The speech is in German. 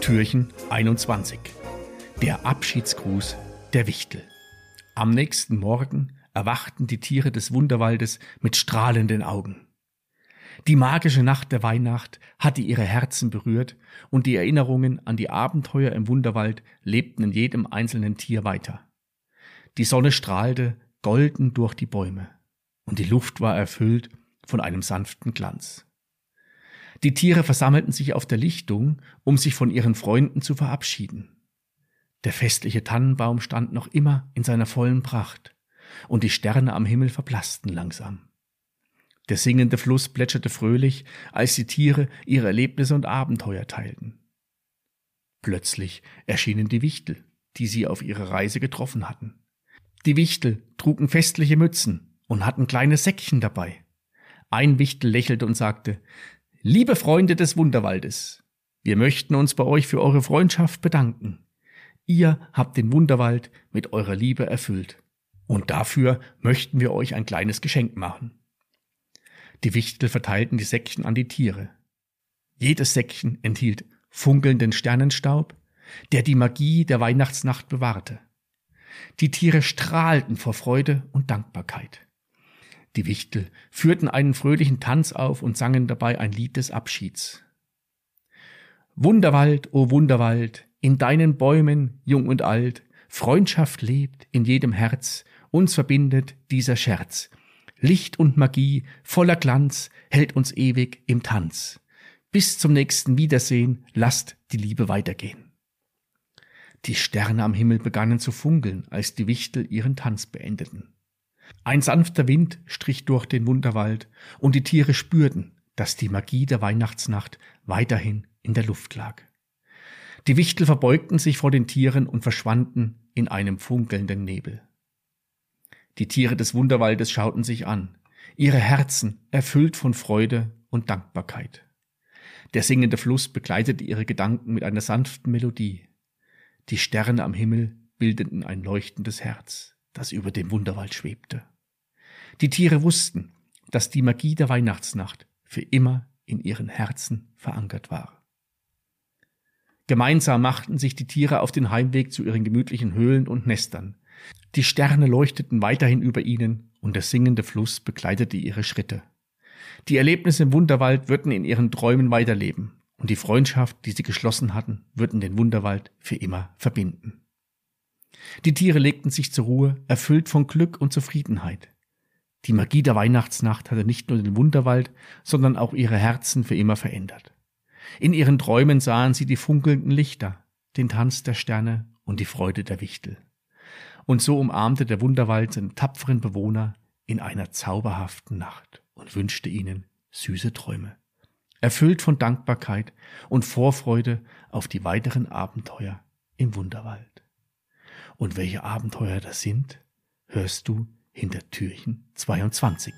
Türchen 21. Der Abschiedsgruß der Wichtel. Am nächsten Morgen erwachten die Tiere des Wunderwaldes mit strahlenden Augen. Die magische Nacht der Weihnacht hatte ihre Herzen berührt und die Erinnerungen an die Abenteuer im Wunderwald lebten in jedem einzelnen Tier weiter. Die Sonne strahlte golden durch die Bäume und die Luft war erfüllt von einem sanften Glanz. Die Tiere versammelten sich auf der Lichtung, um sich von ihren Freunden zu verabschieden. Der festliche Tannenbaum stand noch immer in seiner vollen Pracht, und die Sterne am Himmel verblassten langsam. Der singende Fluss plätscherte fröhlich, als die Tiere ihre Erlebnisse und Abenteuer teilten. Plötzlich erschienen die Wichtel, die sie auf ihrer Reise getroffen hatten. Die Wichtel trugen festliche Mützen und hatten kleine Säckchen dabei. Ein Wichtel lächelte und sagte, Liebe Freunde des Wunderwaldes, wir möchten uns bei euch für eure Freundschaft bedanken. Ihr habt den Wunderwald mit eurer Liebe erfüllt. Und dafür möchten wir euch ein kleines Geschenk machen. Die Wichtel verteilten die Säckchen an die Tiere. Jedes Säckchen enthielt funkelnden Sternenstaub, der die Magie der Weihnachtsnacht bewahrte. Die Tiere strahlten vor Freude und Dankbarkeit. Die Wichtel führten einen fröhlichen Tanz auf und sangen dabei ein Lied des Abschieds. Wunderwald, o oh Wunderwald, in deinen Bäumen, jung und alt, Freundschaft lebt in jedem Herz, uns verbindet dieser Scherz. Licht und Magie, voller Glanz, hält uns ewig im Tanz. Bis zum nächsten Wiedersehen, lasst die Liebe weitergehen. Die Sterne am Himmel begannen zu funkeln, als die Wichtel ihren Tanz beendeten. Ein sanfter Wind strich durch den Wunderwald, und die Tiere spürten, dass die Magie der Weihnachtsnacht weiterhin in der Luft lag. Die Wichtel verbeugten sich vor den Tieren und verschwanden in einem funkelnden Nebel. Die Tiere des Wunderwaldes schauten sich an, ihre Herzen erfüllt von Freude und Dankbarkeit. Der singende Fluss begleitete ihre Gedanken mit einer sanften Melodie. Die Sterne am Himmel bildeten ein leuchtendes Herz das über dem Wunderwald schwebte. Die Tiere wussten, dass die Magie der Weihnachtsnacht für immer in ihren Herzen verankert war. Gemeinsam machten sich die Tiere auf den Heimweg zu ihren gemütlichen Höhlen und Nestern. Die Sterne leuchteten weiterhin über ihnen und der singende Fluss begleitete ihre Schritte. Die Erlebnisse im Wunderwald würden in ihren Träumen weiterleben und die Freundschaft, die sie geschlossen hatten, würden den Wunderwald für immer verbinden. Die Tiere legten sich zur Ruhe, erfüllt von Glück und Zufriedenheit. Die Magie der Weihnachtsnacht hatte nicht nur den Wunderwald, sondern auch ihre Herzen für immer verändert. In ihren Träumen sahen sie die funkelnden Lichter, den Tanz der Sterne und die Freude der Wichtel. Und so umarmte der Wunderwald seine tapferen Bewohner in einer zauberhaften Nacht und wünschte ihnen süße Träume, erfüllt von Dankbarkeit und Vorfreude auf die weiteren Abenteuer im Wunderwald. Und welche Abenteuer das sind, hörst du hinter Türchen 22.